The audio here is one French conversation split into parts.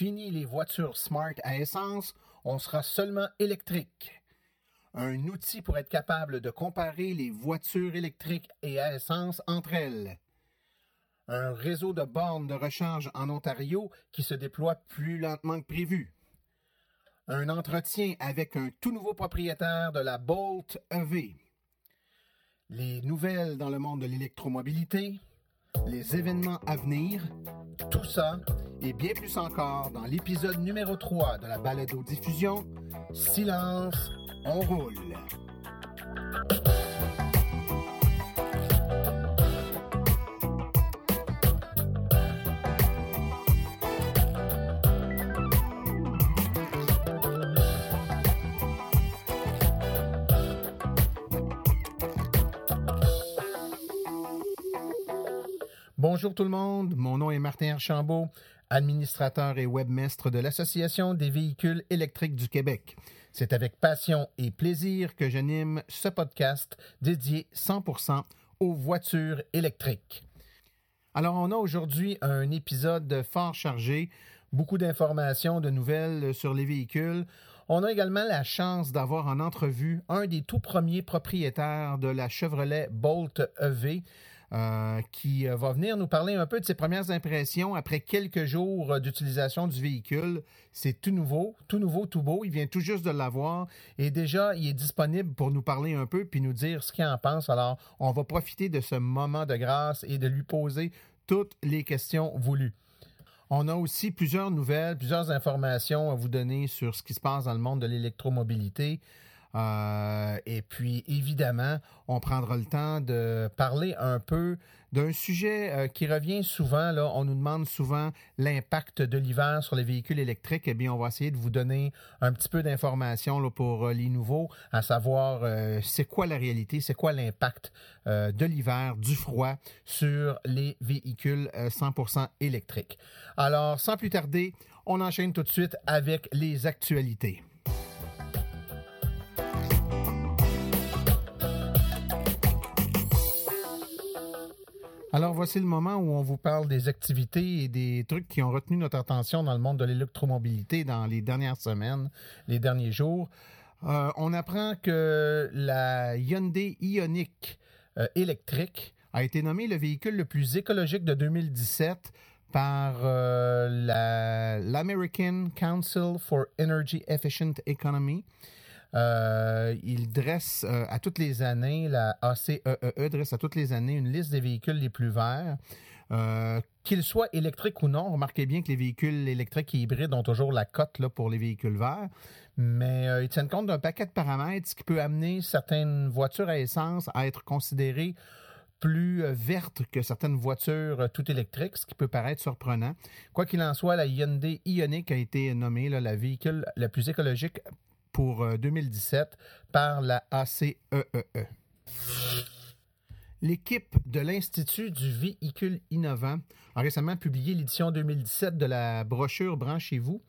Fini les voitures smart à essence, on sera seulement électrique. Un outil pour être capable de comparer les voitures électriques et à essence entre elles. Un réseau de bornes de recharge en Ontario qui se déploie plus lentement que prévu. Un entretien avec un tout nouveau propriétaire de la Bolt EV. Les nouvelles dans le monde de l'électromobilité, les événements à venir, tout ça et bien plus encore dans l'épisode numéro 3 de la balado diffusion Silence, on roule. Bonjour tout le monde, mon nom est Martin Archambault, administrateur et webmestre de l'Association des véhicules électriques du Québec. C'est avec passion et plaisir que j'anime ce podcast dédié 100% aux voitures électriques. Alors on a aujourd'hui un épisode fort chargé, beaucoup d'informations, de nouvelles sur les véhicules. On a également la chance d'avoir en entrevue un des tout premiers propriétaires de la Chevrolet Bolt EV, euh, qui euh, va venir nous parler un peu de ses premières impressions après quelques jours euh, d'utilisation du véhicule. C'est tout nouveau, tout nouveau, tout beau. Il vient tout juste de l'avoir et déjà, il est disponible pour nous parler un peu puis nous dire ce qu'il en pense. Alors, on va profiter de ce moment de grâce et de lui poser toutes les questions voulues. On a aussi plusieurs nouvelles, plusieurs informations à vous donner sur ce qui se passe dans le monde de l'électromobilité. Euh, et puis, évidemment, on prendra le temps de parler un peu d'un sujet euh, qui revient souvent. On nous demande souvent l'impact de l'hiver sur les véhicules électriques. Eh bien, on va essayer de vous donner un petit peu d'informations pour euh, les nouveaux, à savoir c'est quoi la réalité, c'est quoi l'impact de l'hiver, du froid sur les véhicules 100% électriques. Alors, sans plus tarder, on enchaîne tout de suite avec les actualités. Alors voici le moment où on vous parle des activités et des trucs qui ont retenu notre attention dans le monde de l'électromobilité dans les dernières semaines, les derniers jours. Euh, on apprend que la Hyundai Ioniq euh, électrique a été nommée le véhicule le plus écologique de 2017 par euh, l'American Council for Energy Efficient Economy. Euh, il dresse euh, à toutes les années, la ACEE e e dresse à toutes les années une liste des véhicules les plus verts. Euh, qu'ils soient électriques ou non, remarquez bien que les véhicules électriques et hybrides ont toujours la cote là, pour les véhicules verts, mais ils tiennent compte d'un paquet de paramètres qui peut amener certaines voitures à essence à être considérées plus vertes que certaines voitures tout électriques, ce qui peut paraître surprenant. Quoi qu'il en soit, la Hyundai Ioniq a été nommée la véhicule la plus écologique pour 2017 euh, par la ACEEE. E e. L'équipe de l'Institut du véhicule innovant a récemment publié l'édition 2017 de la brochure Branchez-vous,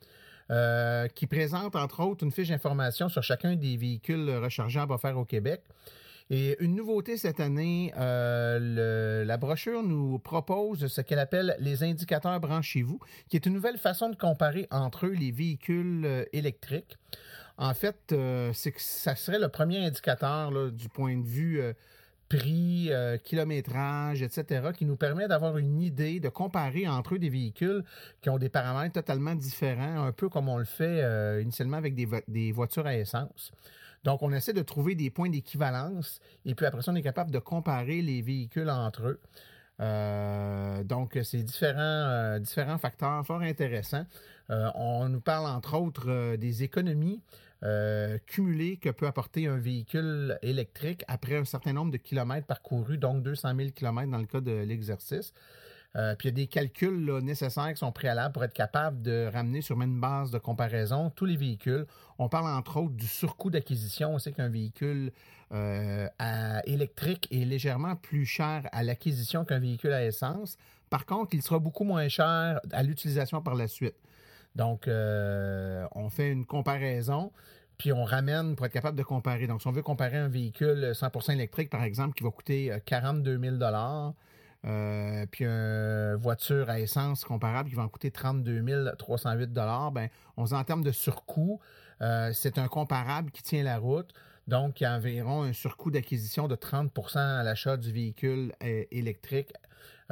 euh, qui présente entre autres une fiche d'information sur chacun des véhicules rechargeables offerts au Québec. Et une nouveauté cette année, euh, la brochure nous propose ce qu'elle appelle les indicateurs branchez-vous, qui est une nouvelle façon de comparer entre eux les véhicules électriques. En fait, euh, c'est que ça serait le premier indicateur du point de vue euh, prix, euh, kilométrage, etc., qui nous permet d'avoir une idée, de comparer entre eux des véhicules qui ont des paramètres totalement différents, un peu comme on le fait initialement avec des, voitures à essence. Donc, on essaie de trouver des points d'équivalence et puis après ça, on est capable de comparer les véhicules entre eux. donc, c'est différents, différents facteurs fort intéressants. Euh, on nous parle entre autres euh, des économies euh, cumulées que peut apporter un véhicule électrique après un certain nombre de kilomètres parcourus, donc 200 000 kilomètres dans le cas de l'exercice. puis il y a des calculs nécessaires qui sont préalables pour être capable de ramener sur une base de comparaison tous les véhicules. On parle entre autres du surcoût d'acquisition. On sait qu'un véhicule électrique est légèrement plus cher à l'acquisition qu'un véhicule à essence. Par contre, il sera beaucoup moins cher à l'utilisation par la suite. Donc, euh, on fait une comparaison, puis on ramène pour être capable de comparer. Donc, si on veut comparer un véhicule 100% électrique, par exemple, qui va coûter 42 euh, 000 puis une voiture à essence comparable qui va en coûter 32 308 ben, on se en termes de surcoût. c'est un comparable qui tient la route. Donc, il y a environ un surcoût d'acquisition de 30% à l'achat du véhicule électrique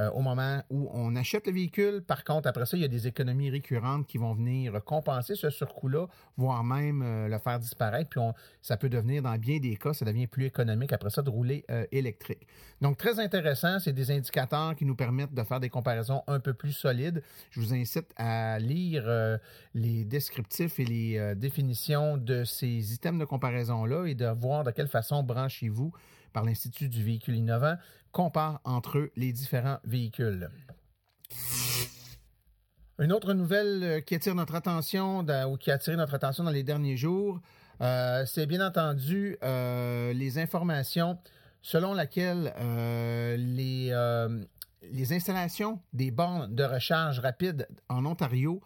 euh, au moment où on achète le véhicule. Par contre, après ça, il y a des économies récurrentes qui vont venir compenser ce surcoût-là, voire même euh, le faire disparaître. Puis ça peut devenir, dans bien des cas, ça devient plus économique après ça de rouler euh, électrique. Donc, très intéressant. C'est des indicateurs qui nous permettent de faire des comparaisons un peu plus solides. Je vous incite à lire les descriptifs et les définitions de ces items de comparaison-là et de voir de quelle façon branchez-vous par l'Institut du véhicule innovant compare entre eux les différents véhicules. Une autre nouvelle euh, qui attire notre attention ou qui a attiré notre attention dans les derniers jours, euh, c'est bien entendu euh, les informations selon lesquelles les, les installations des bornes de recharge rapide en Ontario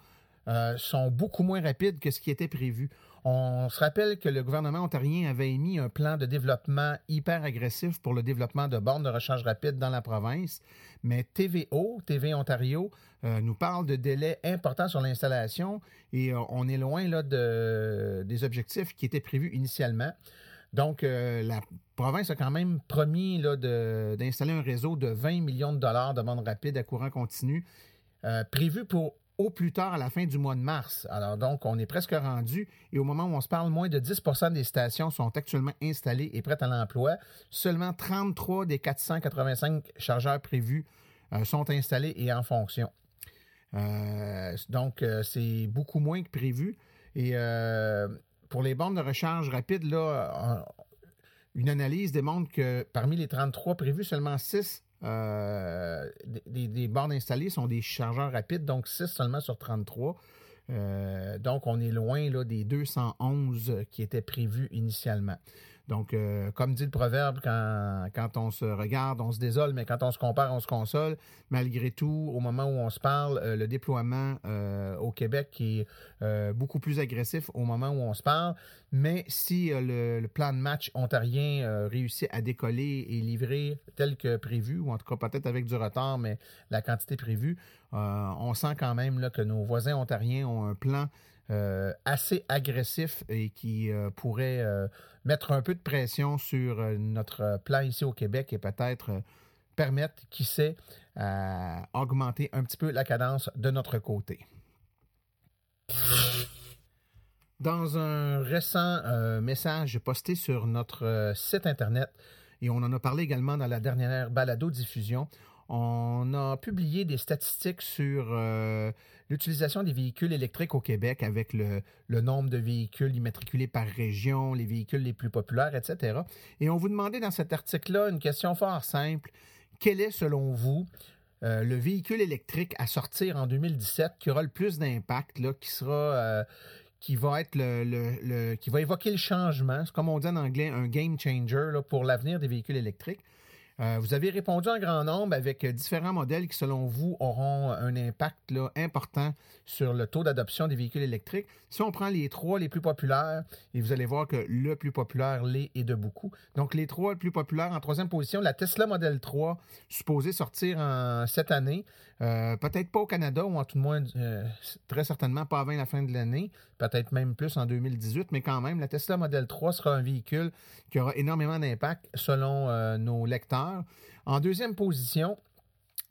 sont beaucoup moins rapides que ce qui était prévu. On se rappelle que le gouvernement ontarien avait émis un plan de développement hyper agressif pour le développement de bornes de recharge rapide dans la province, mais TVO, TV Ontario, euh, nous parle de délais importants sur l'installation et euh, on est loin des objectifs qui étaient prévus initialement. Donc, euh, la province a quand même promis d'installer un réseau de 20 millions de dollars de bornes rapides à courant continu, prévu pour au plus tard à la fin du mois de mars. Alors donc, on est presque rendu et au moment où on se parle, moins de 10% des stations sont actuellement installées et prêtes à l'emploi. Seulement 33 des 485 chargeurs prévus euh, sont installés et en fonction. Euh, donc, euh, c'est beaucoup moins que prévu. Et pour les bornes de recharge rapide, là, une analyse démontre que parmi les 33 prévus, seulement 6 euh, des, bornes installées sont des chargeurs rapides, donc 6 seulement sur 33. Euh, donc, on est loin là, des 211 qui étaient prévus initialement. Donc, euh, comme dit le proverbe, quand, quand, on se regarde, on se désole, mais quand on se compare, on se console. Malgré tout, au moment où on se parle, euh, le déploiement euh, au Québec est beaucoup plus agressif au moment où on se parle. Mais si le, plan de match ontarien réussit à décoller et livrer tel que prévu, ou en tout cas peut-être avec du retard, mais la quantité prévue, on sent quand même là, que nos voisins ontariens ont un plan assez agressif et qui pourrait mettre un peu de pression sur notre plan ici au Québec et peut-être permettre, qui sait, augmenter un petit peu la cadence de notre côté. Dans un récent message posté sur notre site Internet, et on en a parlé également dans la dernière balado-diffusion, on a publié des statistiques sur euh, l'utilisation des véhicules électriques au Québec avec le, nombre de véhicules immatriculés par région, les véhicules les plus populaires, etc. Et on vous demandait dans cet article-là une question fort simple. Quel est, selon vous, euh, le véhicule électrique à sortir en 2017 qui aura le plus d'impact. Euh, qui va être le, qui va évoquer le changement, comme on dit en anglais, un game changer pour l'avenir des véhicules électriques. Euh, vous avez répondu en grand nombre avec différents modèles qui, selon vous, auront un impact important sur le taux d'adoption des véhicules électriques. Si on prend les trois les plus populaires, et vous allez voir que le plus populaire l'est et de beaucoup. Donc, les trois les plus populaires en troisième position, la Tesla Model 3, supposée sortir cette année. Euh, peut-être pas au Canada, ou en tout moins, euh, très certainement pas avant la fin de l'année, peut-être même plus en 2018, mais quand même, la Tesla Model 3 sera un véhicule qui aura énormément d'impact selon nos lecteurs. En deuxième position,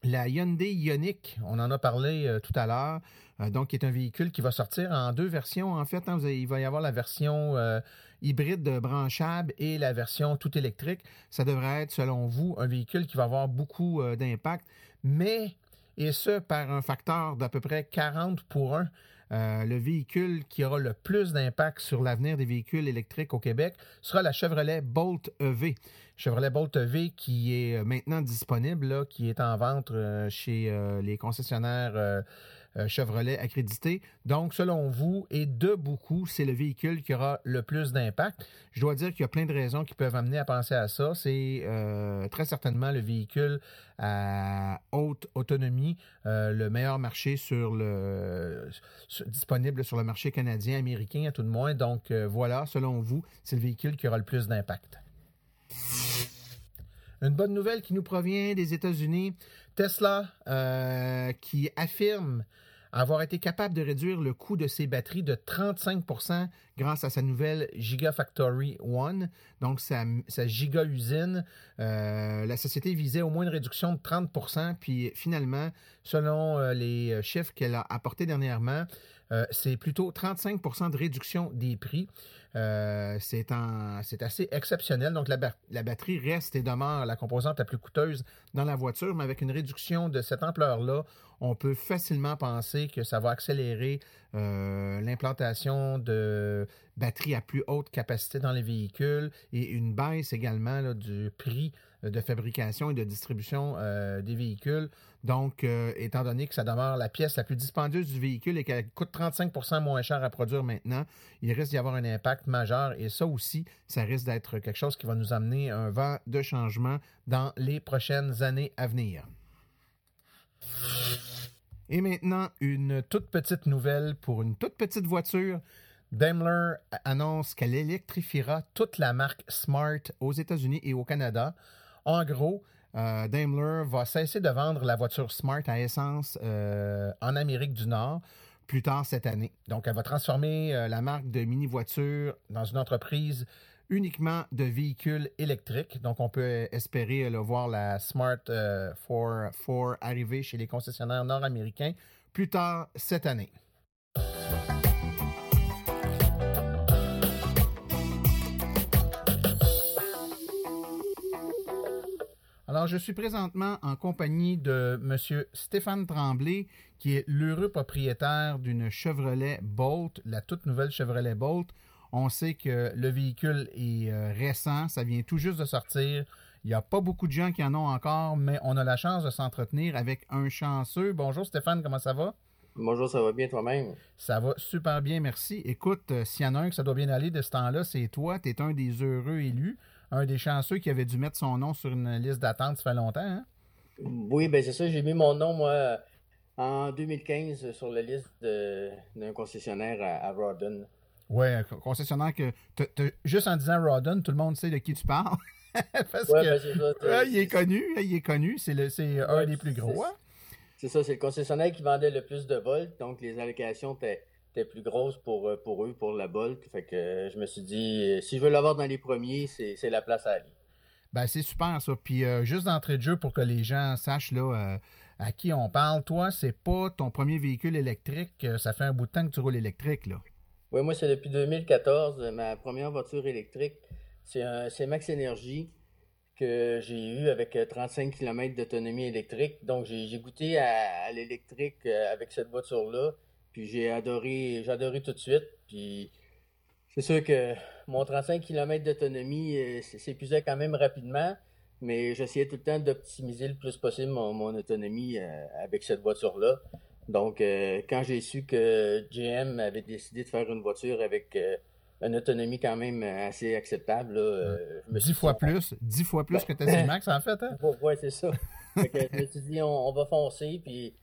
la Hyundai Ioniq, on en a parlé euh, tout à l'heure, euh, donc qui est un véhicule qui va sortir en deux versions. En fait, hein, il va y avoir la version euh, hybride branchable et la version tout électrique. Ça devrait être, selon vous, un véhicule qui va avoir beaucoup d'impact, mais, et ce, par un facteur d'à peu près 40 pour 1. le véhicule qui aura le plus d'impact sur l'avenir des véhicules électriques au Québec sera la Chevrolet Bolt EV. Chevrolet Bolt V qui est euh, maintenant disponible, qui est en vente euh, chez euh, les concessionnaires Chevrolet accrédités. Donc, selon vous, et de beaucoup, c'est le véhicule qui aura le plus d'impact. Je dois dire qu'il y a plein de raisons qui peuvent amener à penser à ça. C'est très certainement le véhicule à haute autonomie, le meilleur marché sur le disponible sur le marché canadien, américain à tout de moins. Donc, voilà, selon vous, c'est le véhicule qui aura le plus d'impact. Une bonne nouvelle qui nous provient des États-Unis. Tesla euh, qui affirme avoir été capable de réduire le coût de ses batteries de 35% grâce à sa nouvelle Gigafactory One, donc sa, giga-usine. Euh, la société visait au moins une réduction de 30% puis finalement, selon euh, les chiffres qu'elle a apportés dernièrement, euh, c'est plutôt 35% de réduction des prix. Euh, c'est assez exceptionnel. Donc, la, batterie reste et demeure la composante la plus coûteuse dans la voiture, mais avec une réduction de cette ampleur-là, on peut facilement penser que ça va accélérer euh, l'implantation de batteries à plus haute capacité dans les véhicules et une baisse également du prix de fabrication et de distribution des véhicules. Donc, euh, étant donné que ça demeure la pièce la plus dispendieuse du véhicule et qu'elle coûte 35% moins cher à produire maintenant, il risque d'y avoir un impact majeur. Et ça aussi, ça risque d'être quelque chose qui va nous amener un vent de changement dans les prochaines années à venir. Et maintenant, une toute petite nouvelle pour une toute petite voiture. Daimler annonce qu'elle électrifiera toute la marque Smart aux États-Unis et au Canada. En gros, euh, Daimler va cesser de vendre la voiture Smart à essence euh, en Amérique du Nord plus tard cette année. Donc, elle va transformer euh, la marque de mini-voiture dans une entreprise uniquement de véhicules électriques. Donc, on peut espérer voir la Smart 4 arriver chez les concessionnaires nord-américains plus tard cette année. Alors, je suis présentement en compagnie de M. Stéphane Tremblay, qui est l'heureux propriétaire d'une Chevrolet Bolt, la toute nouvelle Chevrolet Bolt. On sait que le véhicule est euh, récent, ça vient tout juste de sortir. Il n'y a pas beaucoup de gens qui en ont encore, mais on a la chance de s'entretenir avec un chanceux. Bonjour Stéphane, comment ça va? Bonjour, ça va bien toi-même? Ça va super bien, merci. Écoute, euh, s'il y en a un que ça doit bien aller de ce temps-là, c'est toi. Tu es un des heureux élus un des chanceux qui avait dû mettre son nom sur une liste d'attente, ça fait longtemps, hein? Oui, ben c'est ça. J'ai mis mon nom, moi, en 2015 sur la liste d'un concessionnaire à, Rawdon. Oui, un concessionnaire que, juste en disant Rawdon, tout le monde sait de qui tu parles. Parce que, ben, ça, il est connu, il est connu, c'est un des plus gros. Hein? C'est ça, c'est le concessionnaire qui vendait le plus de volts, donc les allocations étaient était plus grosse pour, euh, pour eux, pour la Bolt. Fait que euh, je me suis dit, euh, si je veux l'avoir dans les premiers, c'est la place à aller. Ben, c'est super ça. Puis juste d'entrée de jeu pour que les gens sachent là, à qui on parle, toi, c'est pas ton premier véhicule électrique. Ça fait un bout de temps que tu roules électrique, là. Oui, moi, c'est depuis 2014. Ma première voiture électrique, c'est Max Energy que j'ai eu avec 35 km d'autonomie électrique. Donc, j'ai goûté à l'électrique avec cette voiture-là. Puis j'ai adoré, j'ai adoré tout de suite. Puis c'est sûr que mon 35 km d'autonomie euh, s'épuisait quand même rapidement, mais j'essayais tout le temps d'optimiser le plus possible mon, autonomie euh, avec cette voiture-là. Donc, euh, quand j'ai su que GM avait décidé de faire une voiture avec une autonomie quand même assez acceptable, là, je me dix fois plus, dix fois plus que Tesla Max en fait. Hein? Oui, c'est ça. je me suis dit, on, on va foncer, puis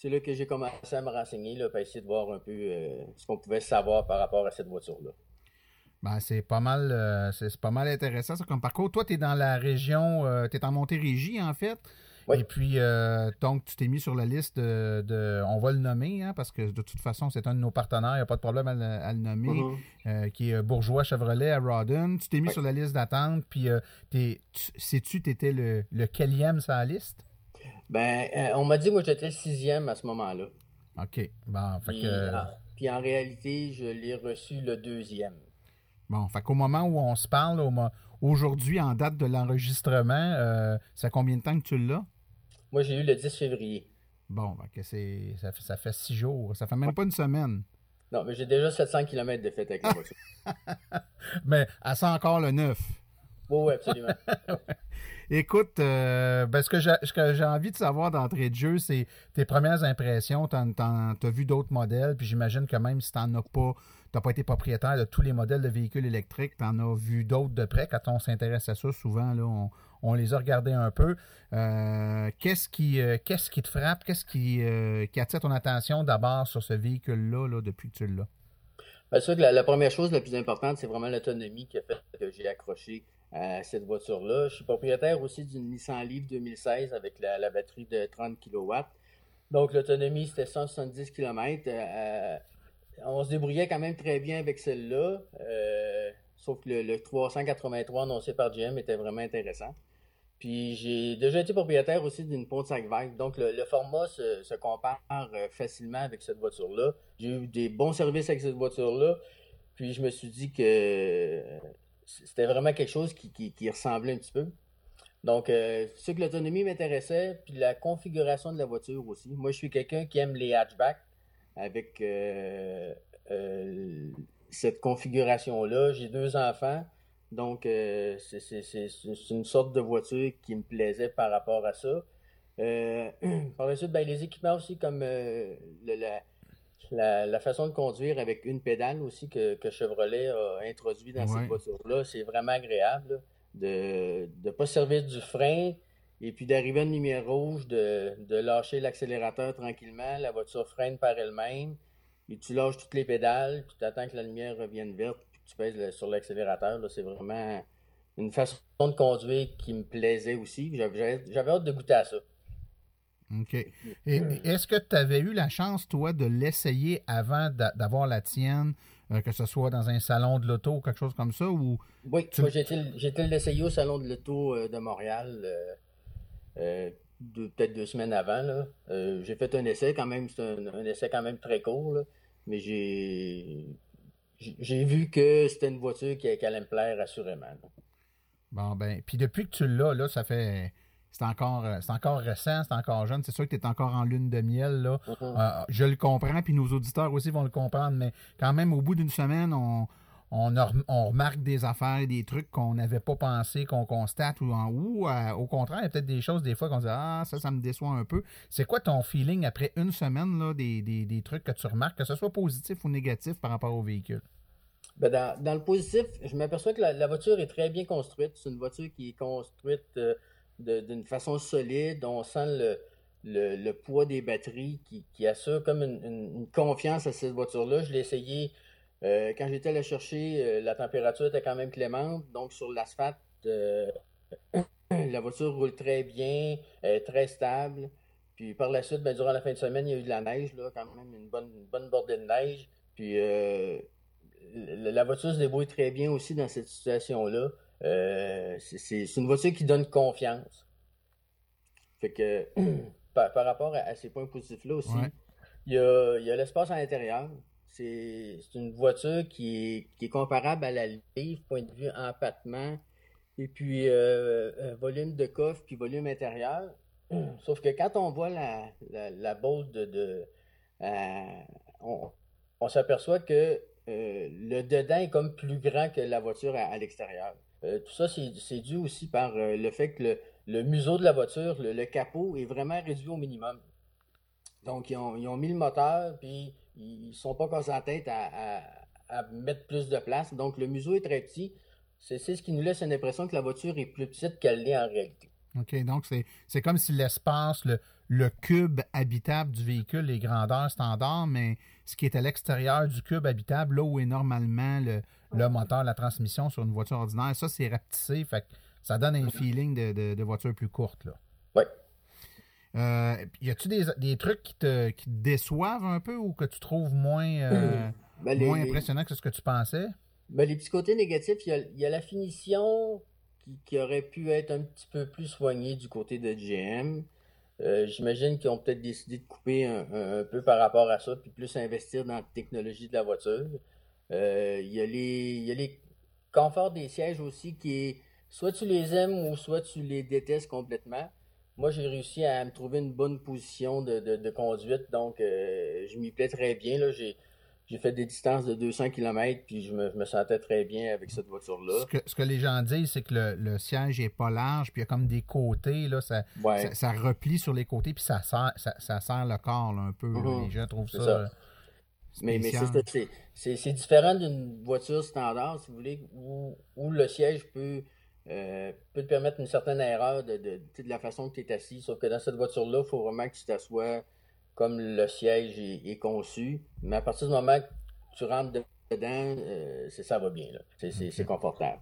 c'est là que j'ai commencé à me renseigner, là, pour essayer de voir un peu euh, ce qu'on pouvait savoir par rapport à cette voiture-là. Ben, c'est pas mal euh, c'est pas mal intéressant ça comme parcours. Toi, tu es dans la région, euh, tu es en Montérégie en fait. Et puis, donc, tu t'es mis sur la liste de, on va le nommer, hein, parce que de toute façon, c'est un de nos partenaires, il n'y a pas de problème à, le nommer, mm-hmm. qui est Bourgeois Chevrolet à Rawdon. Tu t'es mis sur la liste d'attente, puis sais-tu, tu étais le, le quelième sur la liste? Ben, euh, on m'a dit, moi, j'étais sixième à ce moment-là. OK. Bon, fait puis, que... Ah, puis en réalité, je l'ai reçu le deuxième. Bon, fait qu'au moment où on se parle, aujourd'hui, en date de l'enregistrement, euh, ça fait combien de temps que tu l'as? Moi, j'ai eu le 10 février. Bon, que c'est, ça, fait, ça fait six jours. Ça fait même pas une semaine. Non, mais j'ai déjà 700 km de fête avec la voiture. mais elle sent encore le neuf. Oui, oui, absolument. Écoute, euh, ben, ce que j'ai envie de savoir d'entrée de jeu, c'est tes premières impressions. Tu as vu d'autres modèles, puis j'imagine que même si tu n'en as pas, tu pas été propriétaire de tous les modèles de véhicules électriques, tu en as vu d'autres de près. Quand on s'intéresse à ça, souvent, là, on, les a regardés un peu. Euh, qu'est-ce qui, euh, qu'est-ce qui te frappe? Qu'est-ce qui, qui attire ton attention d'abord sur ce véhicule-là là, depuis que tu l'as? Bien sûr que la, première chose la plus importante, c'est vraiment l'autonomie qui a fait que j'ai accroché cette voiture-là. Je suis propriétaire aussi d'une Nissan Leaf 2016 avec la, batterie de 30 kW. Donc, l'autonomie, c'était 170 km. Euh, on se débrouillait quand même très bien avec celle-là. Euh, sauf que le, 383 annoncé par GM était vraiment intéressant. Puis j'ai déjà été propriétaire aussi d'une Pontiac Vibe. Donc le, format se, compare euh, facilement avec cette voiture-là. J'ai eu des bons services avec cette voiture-là. Puis je me suis dit que c'était vraiment quelque chose qui, ressemblait un petit peu. Donc, euh, ce que l'autonomie m'intéressait, puis la configuration de la voiture aussi. Moi, je suis quelqu'un qui aime les hatchbacks avec euh, euh, cette configuration-là. J'ai deux enfants, donc c'est une sorte de voiture qui me plaisait par rapport à ça. par la suite, ben, les équipements aussi, comme la, la, façon de conduire avec une pédale aussi que, Chevrolet a introduit dans cette voiture-là, c'est vraiment agréable de ne pas servir du frein et puis d'arriver à une lumière rouge, de, lâcher l'accélérateur tranquillement, la voiture freine par elle-même, et tu lâches toutes les pédales, puis tu attends que la lumière revienne verte, puis tu pèses sur l'accélérateur. C'est vraiment une façon de conduire qui me plaisait aussi. J'avais hâte de goûter à ça. OK. Et est-ce que tu avais eu la chance, toi, de l'essayer avant d'avoir la tienne, euh, que ce soit dans un salon de l'auto ou quelque chose comme ça? Ou oui, moi, j'ai été l'essayer au salon de l'auto euh, de Montréal euh, peut-être deux semaines avant. j'ai fait un essai quand même, c'est un, essai quand même très court, mais j'ai j'ai vu que c'était une voiture qui, allait me plaire assurément. Bon, ben, puis depuis que tu l'as, là, ça fait c'est encore, euh, c'est encore récent, c'est encore jeune. C'est sûr que tu es encore en lune de miel. Là. Mm-hmm. Euh, je le comprends, puis nos auditeurs aussi vont le comprendre, mais quand même, au bout d'une semaine, on, on, remarque des affaires, des trucs qu'on n'avait pas pensé, qu'on constate, ou, ou euh, au contraire, il y a peut-être des choses des fois qu'on dit Ah, ça, ça me déçoit un peu. C'est quoi ton feeling après une semaine là, des, trucs que tu remarques, que ce soit positif ou négatif par rapport au véhicule? Ben dans, le positif, je m'aperçois que la, voiture est très bien construite. C'est une voiture qui est construite d'une façon solide. On sent le, poids des batteries qui, assure comme une, confiance à cette voiture-là. Je l'ai essayé euh, quand j'étais allé chercher, euh, la température était quand même clémente. Donc sur l'asphalte, euh, la voiture roule très bien, très stable. Puis par la suite, ben, durant la fin de semaine, il y a eu de la neige, là, quand même une bonne, bonne bordée de neige. Puis la voiture se débrouille très bien aussi dans cette situation-là. Euh, c'est une voiture qui donne confiance. Fait que par, rapport à, ces points positifs-là aussi, il y a, l'espace à l'intérieur. C'est une voiture qui est, comparable à la livre, point de vue empattement, et puis euh, euh, volume de coffre, puis volume intérieur. Sauf que quand on voit la, la, la de. on, s'aperçoit que le dedans est comme plus grand que la voiture à l'extérieur. Euh, tout ça, c'est dû aussi par euh, le fait que le, museau de la voiture, le, capot, est vraiment réduit au minimum. Donc, ils ont, mis le moteur, puis ils ne sont pas cassés la tête à, mettre plus de place. Donc, le museau est très petit. C'est ce qui nous laisse une impression que la voiture est plus petite qu'elle l'est en réalité. OK, donc c'est comme si l'espace, le, le, cube habitable du véhicule est grandeur standard, mais ce qui est à l'extérieur du cube habitable, là où est normalement le, le moteur, la transmission sur une voiture ordinaire. Ça, c'est rapetissé, fait ça donne un feeling de, voiture plus courte. Là. Oui. Euh, y a-tu des, trucs qui te, déçoivent un peu ou que tu trouves moins, euh, ben, moins impressionnant que ce que tu pensais? Ben, les petits côtés négatifs, il y a, la finition qui, aurait pu être un petit peu plus soignée du côté de GM. Euh, j'imagine qu'ils ont peut-être décidé de couper un, un, peu par rapport à ça, puis plus investir dans la technologie de la voiture. Euh, il y, a les, conforts des sièges aussi qui est soit tu les aimes ou soit tu les détestes complètement. Moi, j'ai réussi à me trouver une bonne position de, conduite, donc euh, je m'y plais très bien. J'ai, fait des distances de 200 km, puis je me, sentais très bien avec cette voiture-là. Ce que, les gens disent, c'est que le, siège est pas large, puis il y a comme des côtés, là, ça, ça, replie sur les côtés, puis ça serre, ça, serre le corps un peu. Mm-hmm. Les gens trouvent ça mais, mais c'est différent d'une voiture standard, si vous voulez, où, où le siège peut, euh, peut te permettre une certaine erreur de, de, de la façon que tu es assis. Sauf que dans cette voiture-là, il faut vraiment que tu t'assoies comme le siège est, conçu. Mais à partir du moment que tu rentres dedans, euh, ça va bien. C'est confortable.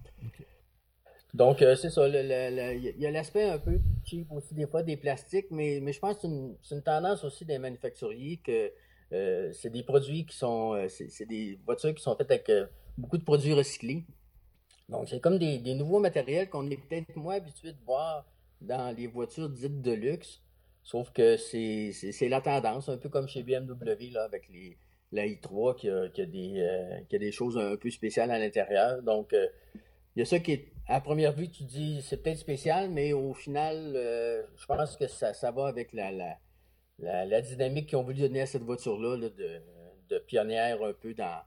Donc, euh, c'est ça. Il y a l'aspect un peu cheap aussi, des fois, des plastiques, mais, mais je pense que c'est une, tendance aussi des manufacturiers que euh, c'est des produits qui sont. Euh, c'est des voitures qui sont faites avec beaucoup de produits recyclés. Donc, c'est comme des, nouveaux matériels qu'on est peut-être moins habitué de voir dans les voitures dites de luxe. Sauf que c'est la tendance, un peu comme chez BMW, là, avec les, la i3 qui a, des, qui a des choses un peu spéciales à l'intérieur. Donc, il y a ça qui est, à première vue, tu dis c'est peut-être spécial, mais au final, euh, je pense que ça, ça va avec la, dynamique qu'ils ont voulu donner à cette voiture-là, de, de, pionnière un peu dans,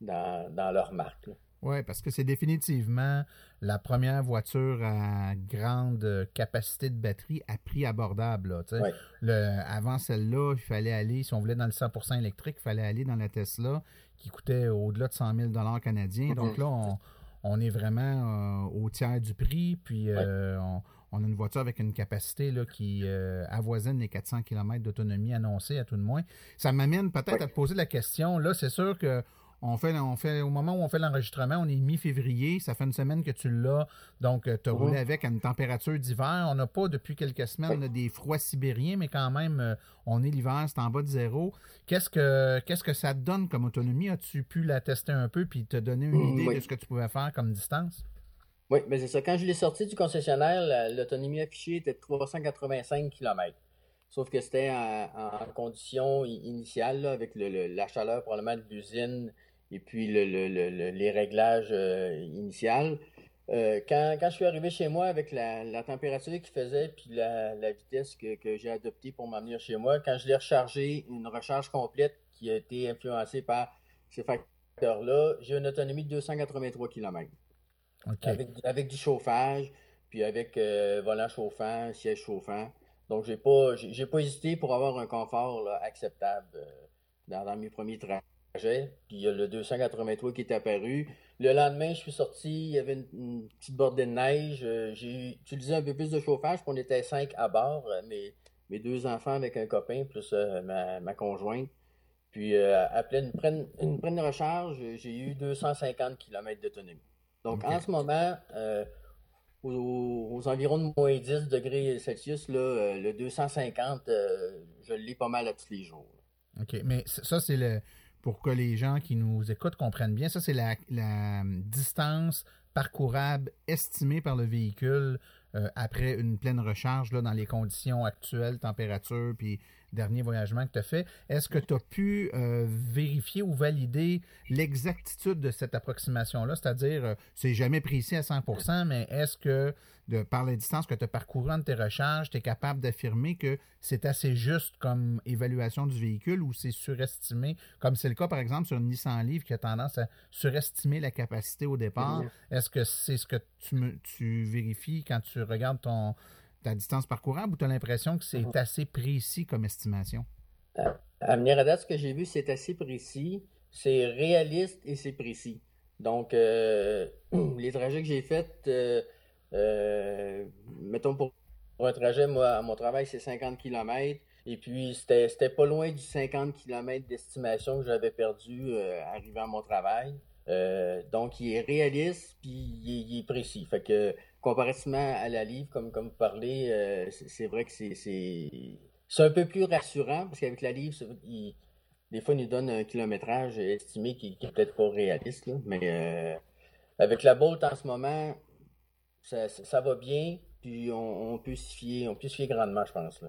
dans, leur marque. Oui, parce que c'est définitivement la première voiture à grande capacité de batterie à prix abordable. avant celle-là, il fallait aller, si on voulait dans le 100% électrique, il fallait aller dans la Tesla qui coûtait au-delà de 100 000 canadiens. Donc mm-hmm. là, on, on est vraiment euh, au tiers du prix, puis euh, on, a une voiture avec une capacité là, qui euh, avoisine les 400 km d'autonomie annoncée à tout de moins. Ça m'amène peut-être à te poser la question. Là, c'est sûr que on fait, on fait, au moment où on fait l'enregistrement, on est mi-février, ça fait une semaine que tu l'as, donc euh, tu as roulé avec à une température d'hiver. On n'a pas depuis quelques semaines des froids sibériens, mais quand même, euh, on est l'hiver, c'est en bas de zéro. Qu'est-ce que, qu'est-ce que ça te donne comme autonomie? As-tu pu la tester un peu puis te donner une mm, idée de ce que tu pouvais faire comme distance? Oui, mais c'est ça. Quand je l'ai sorti du concessionnaire, l'autonomie affichée était de 385 km. Sauf que c'était en, condition initiale, avec la chaleur probablement de l'usine et puis les réglages euh, initiaux. Euh, quand, je suis arrivé chez moi avec la, température qu'il faisait puis la, vitesse que, j'ai adoptée pour m'amener chez moi, quand je l'ai rechargé, une recharge complète qui a été influencée par ces facteurs-là, j'ai une autonomie de 283 km. Avec, du chauffage, puis avec euh, volant chauffant, siège chauffant. Donc, j'ai pas, j'ai, pas hésité pour avoir un confort acceptable dans, dans, mes premiers trajets puis il y a le 283 qui est apparu. Le lendemain, je suis sorti, il y avait une, petite bordée de neige. Euh, j'ai utilisé un peu plus de chauffage, puis on était cinq à bord, euh, mes, deux enfants avec un copain, plus euh, ma, conjointe. Puis après une prenne, recharge, j'ai eu 250 km d'autonomie. Donc en ce moment, aux, environs de moins 10 degrés Celsius, là, le 250, je le lis pas mal à tous les jours. OK, mais ça, c'est le pour que les gens qui nous écoutent comprennent bien. Ça, c'est la, distance parcourable estimée par le véhicule euh, après une pleine recharge là, dans les conditions actuelles, température, puis dernier voyagement que tu as fait. Est-ce que tu as pu euh, vérifier ou valider l'exactitude de cette approximation-là? C'est-à-dire, euh, c'est jamais précis à 100% mais est-ce que, de, par la distance que tu as parcouru de tes recharges, tu es capable d'affirmer que c'est assez juste comme évaluation du véhicule ou c'est surestimé, comme c'est le cas, par exemple, sur une Nissan Leaf qui a tendance à surestimer la capacité au départ? Est-ce que c'est ce que tu, tu vérifies quand tu regardes ton ta distance parcourable ou tu as l'impression que c'est mhm. assez précis comme estimation? À, venir à date, ce que j'ai vu, c'est assez précis, c'est réaliste et c'est précis. Donc, euh, les trajets que j'ai faits, euh, euh, mettons pour, un trajet, moi, à mon travail, c'est 50 km. Et puis, c'était pas loin du 50 km d'estimation que j'avais perdu arrivant à mon travail. donc, il est réaliste, puis il est, précis. Fait que comparativement à la livre, comme, comme vous parlez, euh, c'est vrai que c'est un peu plus rassurant parce qu'avec la livre, des fois, il nous donne un kilométrage estimé qui n'est peut-être pas réaliste. mais euh, avec la Bolt en ce moment, ça, va bien, puis on, peut s'y fier, on peut fier grandement, je pense. Là.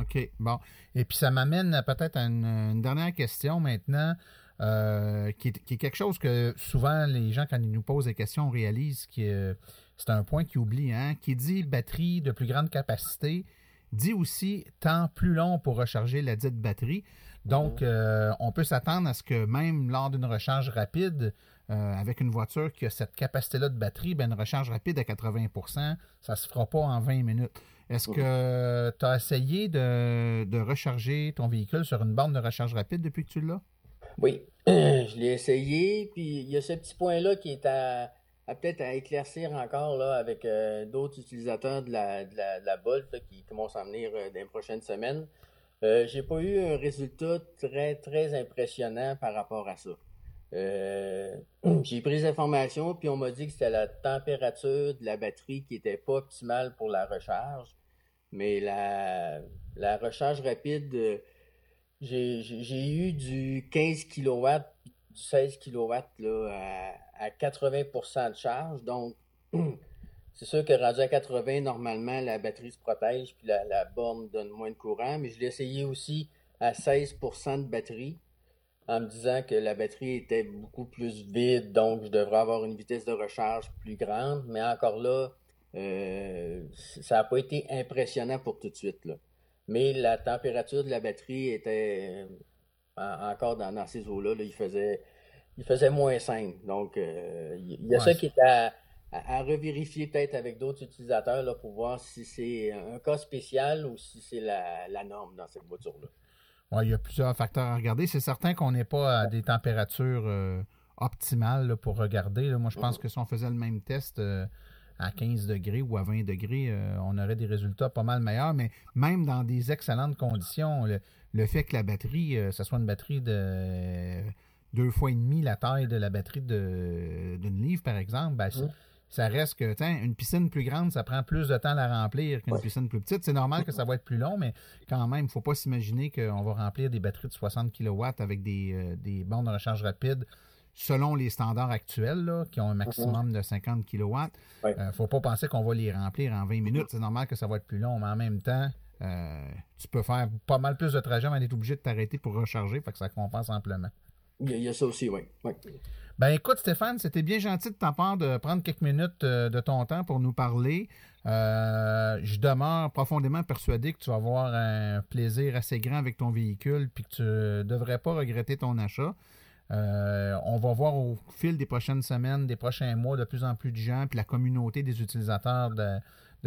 OK, bon. Et puis ça m'amène peut-être à une, dernière question maintenant. Euh, qui, est, quelque chose que souvent les gens, quand ils nous posent des questions, réalisent que c'est un point qui oublie, hein, qui dit batterie de plus grande capacité, dit aussi temps plus long pour recharger la dite batterie. Donc, mhm. euh, on peut s'attendre à ce que même lors d'une recharge rapide, euh, avec une voiture qui a cette capacité-là de batterie, ben, une recharge rapide à 80% ça ne se fera pas en 20 minutes. Est-ce mhm. que tu as essayé de, de, recharger ton véhicule sur une borne de recharge rapide depuis que tu l'as? Oui, je l'ai essayé, puis il y a ce petit point-là qui est à peut-être à éclaircir encore là, avec euh, d'autres utilisateurs de la, de la, Bolt qui, vont s'en venir euh, dans les prochaines semaines. Euh, j'ai pas eu un résultat très, très impressionnant par rapport à ça. Euh, j'ai pris des informations, puis on m'a dit que c'était la température de la batterie qui n'était pas optimale pour la recharge. Mais la, la recharge rapide, euh, j'ai eu du 15 kW, du 16 kW là, à, 80% de charge. Donc, c'est sûr que rendu à 80, normalement, la batterie se protège, puis la, borne donne moins de courant. Mais je l'ai essayé aussi à 16% de batterie en me disant que la batterie était beaucoup plus vide, donc je devrais avoir une vitesse de recharge plus grande. Mais encore là, euh, ça n'a pas été impressionnant pour tout de suite. Là. Mais la température de la batterie était euh, encore dans, ces eaux-là. il, faisait, il faisait moins 5. Donc, euh, il y a ça qui est à, à, revérifier peut-être avec d'autres utilisateurs là, pour voir si c'est un cas spécial ou si c'est la, la norme dans cette voiture-là il y a plusieurs facteurs à regarder. C'est certain qu'on n'est pas à des températures euh, optimales pour regarder. Moi, je pense que si on faisait le même test euh, à 15 degrés ou à 20 degrés, euh, on aurait des résultats pas mal meilleurs. Mais même dans des excellentes conditions, le, fait que la batterie, ce soit une batterie de deux fois et demi la taille de la batterie d'une livre, par exemple, ben, ça reste que, une piscine plus grande, ça prend plus de temps à la remplir qu'une piscine plus petite. C'est normal que ça va être plus long, mais quand même, il ne faut pas s'imaginer qu'on va remplir des batteries de 60 kW avec des, euh, des bornes de recharge rapide selon les standards actuels, qui ont un maximum de 50 kW. Il ne faut pas penser qu'on va les remplir en 20 minutes. C'est normal que ça va être plus long, mais en même temps, euh, tu peux faire pas mal plus de trajets, mais être obligé de t'arrêter pour recharger, fait que ça compense amplement. Il y a, ça aussi, oui. Ben écoute, Stéphane, c'était bien gentil de ta part de prendre quelques minutes euh, de ton temps pour nous parler. Euh, je demeure profondément persuadé que tu vas avoir un plaisir assez grand avec ton véhicule puis que tu ne devrais pas regretter ton achat. Euh, on va voir au fil des prochaines semaines, des prochains mois, de plus en plus de gens, puis la communauté des utilisateurs de,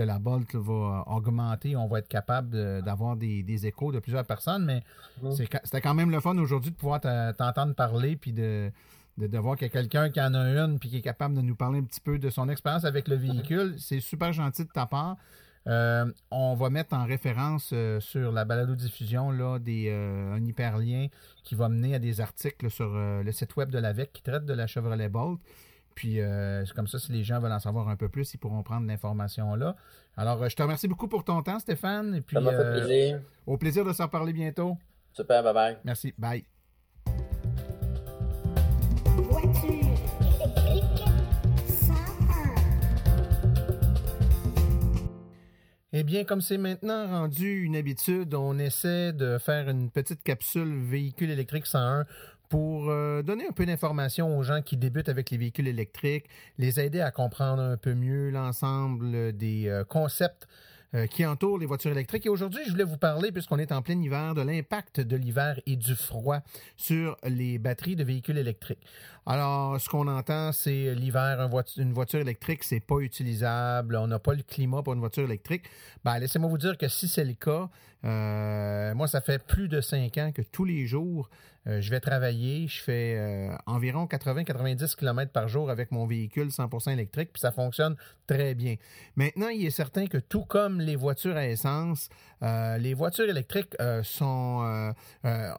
la Bolt va augmenter. On va être capable d'avoir des, échos de plusieurs personnes, mais mmh. c'était quand même le fun aujourd'hui de pouvoir t'entendre parler puis de, de, voir qu'il y a quelqu'un qui en a une puis qui est capable de nous parler un petit peu de son expérience avec le véhicule. C'est super gentil de ta part. Euh, on va mettre en référence euh, sur la balado-diffusion là, des, euh, un hyperlien qui va mener à des articles sur le site web de l'AVEC qui traite de la Chevrolet Bolt. Puis, c'est comme ça, si les gens veulent en savoir un peu plus, ils pourront prendre l'information là. Alors, je te remercie beaucoup pour ton temps, Stéphane. Et puis, ça m'a fait plaisir. Au plaisir de s'en parler bientôt. Super, bye bye. Merci, bye. Eh bien, comme c'est maintenant rendu une habitude, on essaie de faire une petite capsule véhicule électrique 101 pour euh, donner un peu d'informations aux gens qui débutent avec les véhicules électriques, les aider à comprendre un peu mieux l'ensemble des euh, concepts euh, qui entourent les voitures électriques. Et aujourd'hui, je voulais vous parler, puisqu'on est en plein hiver, de l'impact de l'hiver et du froid sur les batteries de véhicules électriques. Alors, ce qu'on entend, c'est l'hiver, une voiture électrique, c'est pas utilisable, on n'a pas le climat pour une voiture électrique. Ben, laissez-moi vous dire que si c'est le cas, euh, moi, ça fait plus de cinq ans que tous les jours, euh, je vais travailler. Je fais euh, environ 80-90 km par jour avec mon véhicule 100% électrique, puis ça fonctionne très bien. Maintenant, il est certain que tout comme les voitures à essence, les voitures électriques sont,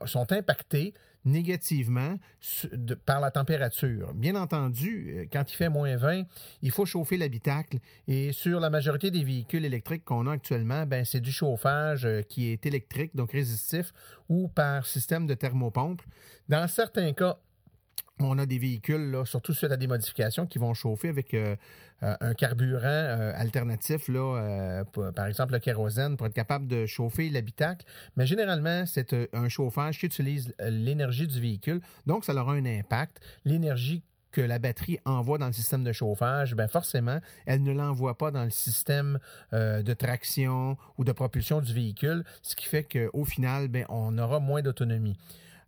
sont impactées négativement par la température. Bien entendu, euh, quand il fait moins 20, il faut chauffer l'habitacle et sur la majorité des véhicules électriques qu'on a actuellement, ben, c'est du chauffage euh, qui est électrique, donc résistif, ou par système de thermopompe. Dans certains cas, on a des véhicules, là, surtout suite à des modifications, qui vont chauffer avec euh, euh, un carburant euh, alternatif, là, par exemple le kérosène, pour être capable de chauffer l'habitacle. Mais généralement, c'est un chauffage qui utilise l'énergie du véhicule, donc ça aura un impact. L'énergie que la batterie envoie dans le système de chauffage, ben forcément, elle ne l'envoie pas dans le système de traction ou de propulsion du véhicule, ce qui fait qu'au final, ben, on aura moins d'autonomie.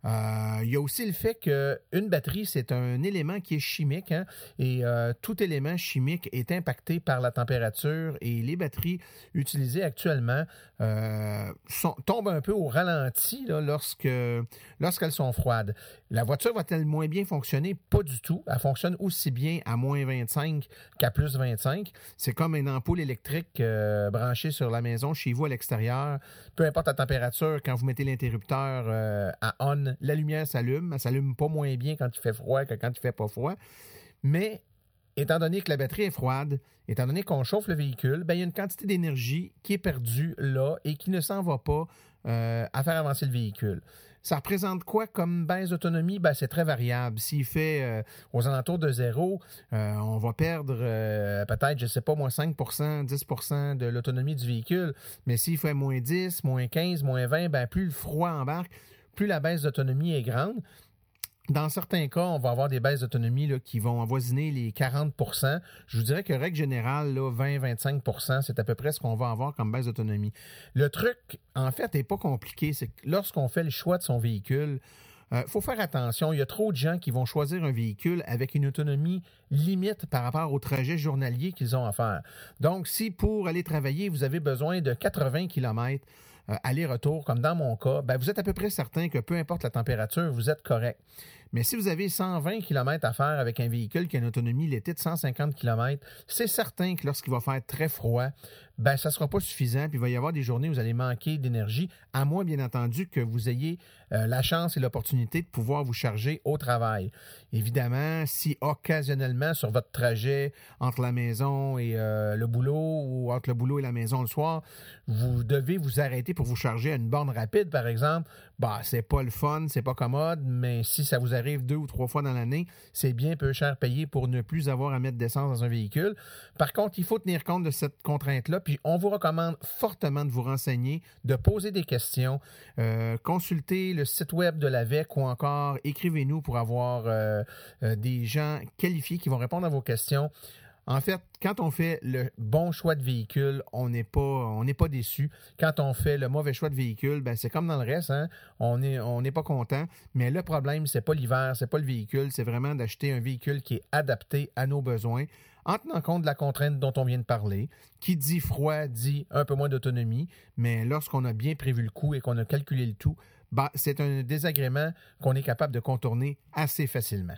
Euh, il y a aussi le fait qu'une batterie, c'est un élément qui est chimique hein, et euh, tout élément chimique est impacté par la température et les batteries utilisées actuellement euh, tombent un peu au ralenti lorsque lorsqu'elles sont froides. La voiture va-t-elle moins bien fonctionner? Pas du tout. Elle fonctionne aussi bien à moins 25 qu'à plus 25. C'est comme une ampoule électrique branchée sur la maison chez vous à l'extérieur. Peu importe la température, quand vous mettez l'interrupteur à on la lumière s'allume. Elle s'allume pas moins bien quand il fait froid que quand il fait pas froid. Mais étant donné que la batterie est froide, étant donné qu'on chauffe le véhicule, ben, il y a une quantité d'énergie qui est perdue là et qui ne s'en va pas euh, à faire avancer le véhicule. Ça représente quoi comme baisse d'autonomie? Ben, c'est très variable. S'il fait euh, aux alentours de zéro, euh, on va perdre peut-être, je ne sais pas, moins 5% 10% de l'autonomie du véhicule. Mais s'il fait moins 10, moins 15, moins 20, ben, plus le froid embarque, plus la baisse d'autonomie est grande. Dans certains cas, on va avoir des baisses d'autonomie qui vont avoisiner les 40% Je vous dirais que règle générale, 20-25% c'est à peu près ce qu'on va avoir comme baisse d'autonomie. Le truc, en fait, n'est pas compliqué. C'est que lorsqu'on fait le choix de son véhicule, il euh, faut faire attention. Il y a trop de gens qui vont choisir un véhicule avec une autonomie limite par rapport au trajet journalier qu'ils ont à faire. Donc, si pour aller travailler, vous avez besoin de 80 km, aller-retour, comme dans mon cas, ben, vous êtes à peu près certain que peu importe la température, vous êtes correct. Mais si vous avez 120 km à faire avec un véhicule qui a une autonomie l'été de 150 km, c'est certain que lorsqu'il va faire très froid, ben ça sera pas suffisant, puis il va y avoir des journées où vous allez manquer d'énergie, à moins bien entendu que vous ayez euh, la chance et l'opportunité de pouvoir vous charger au travail. Évidemment, si occasionnellement sur votre trajet entre la maison et euh, le boulot ou entre le boulot et la maison le soir, vous devez vous arrêter pour vous charger à une borne rapide, par exemple, bah c'est pas le fun, c'est pas commode, mais si ça vous arrive deux ou trois fois dans l'année, c'est bien peu cher payé pour ne plus avoir à mettre d'essence dans un véhicule. Par contre, il faut tenir compte de cette contrainte-là, puis on vous recommande fortement de vous renseigner, de poser des questions, euh, consulter le site web de l'AVEC ou encore écrivez-nous pour avoir euh, euh, des gens qualifiés qui vont répondre à vos questions. En fait, quand on fait le bon choix de véhicule, on n'est pas, on pas déçu. Quand on fait le mauvais choix de véhicule, ben c'est comme dans le reste, hein? on n'est pas content. Mais le problème, c'est pas l'hiver, c'est pas le véhicule, c'est vraiment d'acheter un véhicule qui est adapté à nos besoins, en tenant compte de la contrainte dont on vient de parler. Qui dit froid dit un peu moins d'autonomie, mais lorsqu'on a bien prévu le coup et qu'on a calculé le tout, ben, c'est un désagrément qu'on est capable de contourner assez facilement.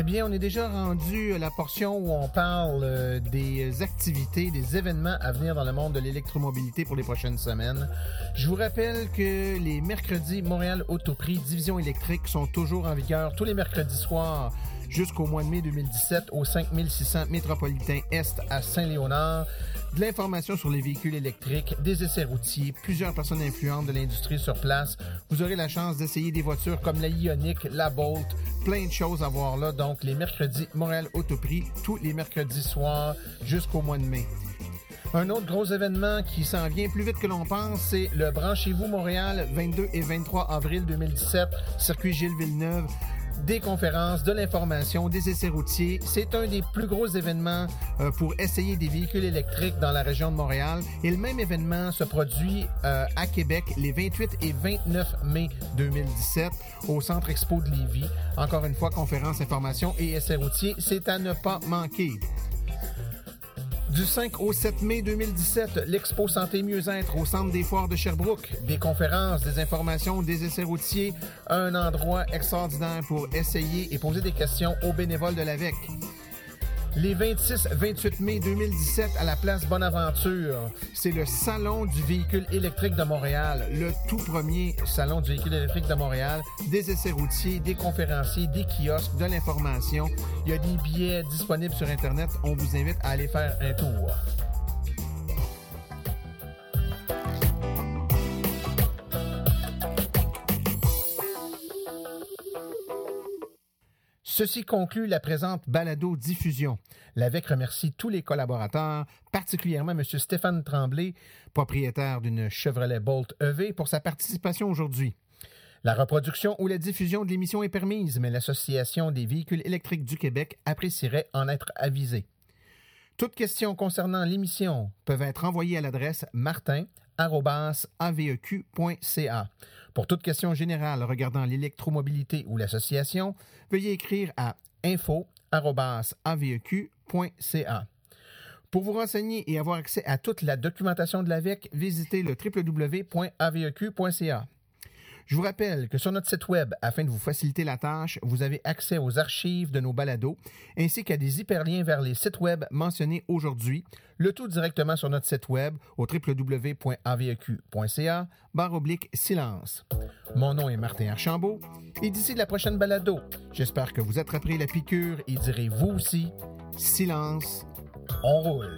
Eh bien, on est déjà rendu à la portion où on parle euh, des activités, des événements à venir dans le monde de l'électromobilité pour les prochaines semaines. Je vous rappelle que les mercredis Montréal Autoprix Division électrique sont toujours en vigueur tous les mercredis soirs jusqu'au mois de mai 2017 au 5600 métropolitain Est à Saint-Léonard de l'information sur les véhicules électriques, des essais routiers, plusieurs personnes influentes de l'industrie sur place. Vous aurez la chance d'essayer des voitures comme la Ioniq, la Bolt, plein de choses à voir là. Donc, les mercredis, Montréal Autoprix, tous les mercredis soirs jusqu'au mois de mai. Un autre gros événement qui s'en vient plus vite que l'on pense, c'est le Branchez-vous Montréal, 22 et 23 avril 2017, circuit Gilles Villeneuve des conférences, de l'information, des essais routiers. C'est un des plus gros événements euh, pour essayer des véhicules électriques dans la région de Montréal. Et le même événement se produit euh, à Québec les 28 et 29 mai 2017 au Centre Expo de Lévis. Encore une fois, conférences, information et essais routiers. C'est à ne pas manquer. Du 5 au 7 mai 2017, l'Expo Santé Mieux-être au Centre des Foires de Sherbrooke. Des conférences, des informations, des essais routiers. Un endroit extraordinaire pour essayer et poser des questions aux bénévoles de l'AVEC les 26-28 mai 2017 à la place Bonaventure. C'est le Salon du véhicule électrique de Montréal, le tout premier Salon du véhicule électrique de Montréal. Des essais routiers, des conférenciers, des kiosques, de l'information. Il y a des billets disponibles sur Internet. On vous invite à aller faire un tour. Ceci conclut la présente balado-diffusion. L'AVEC remercie tous les collaborateurs, particulièrement M. Stéphane Tremblay, propriétaire d'une Chevrolet Bolt EV, pour sa participation aujourd'hui. La reproduction ou la diffusion de l'émission est permise, mais l'Association des véhicules électriques du Québec apprécierait en être avisée. Toutes questions concernant l'émission peuvent être envoyées à l'adresse martin.aveq.ca. Pour toute question générale regardant l'électromobilité ou l'association, veuillez écrire à info.aveq.ca. Pour vous renseigner et avoir accès à toute la documentation de l'AVEC, visitez le www.aveq.ca. Je vous rappelle que sur notre site web, afin de vous faciliter la tâche, vous avez accès aux archives de nos balados ainsi qu'à des hyperliens vers les sites web mentionnés aujourd'hui, le tout directement sur notre site web au www.aveq.ca barre oblique silence. Mon nom est Martin Archambault et d'ici la prochaine balado, j'espère que vous attraperez la piqûre et direz vous aussi silence, on roule.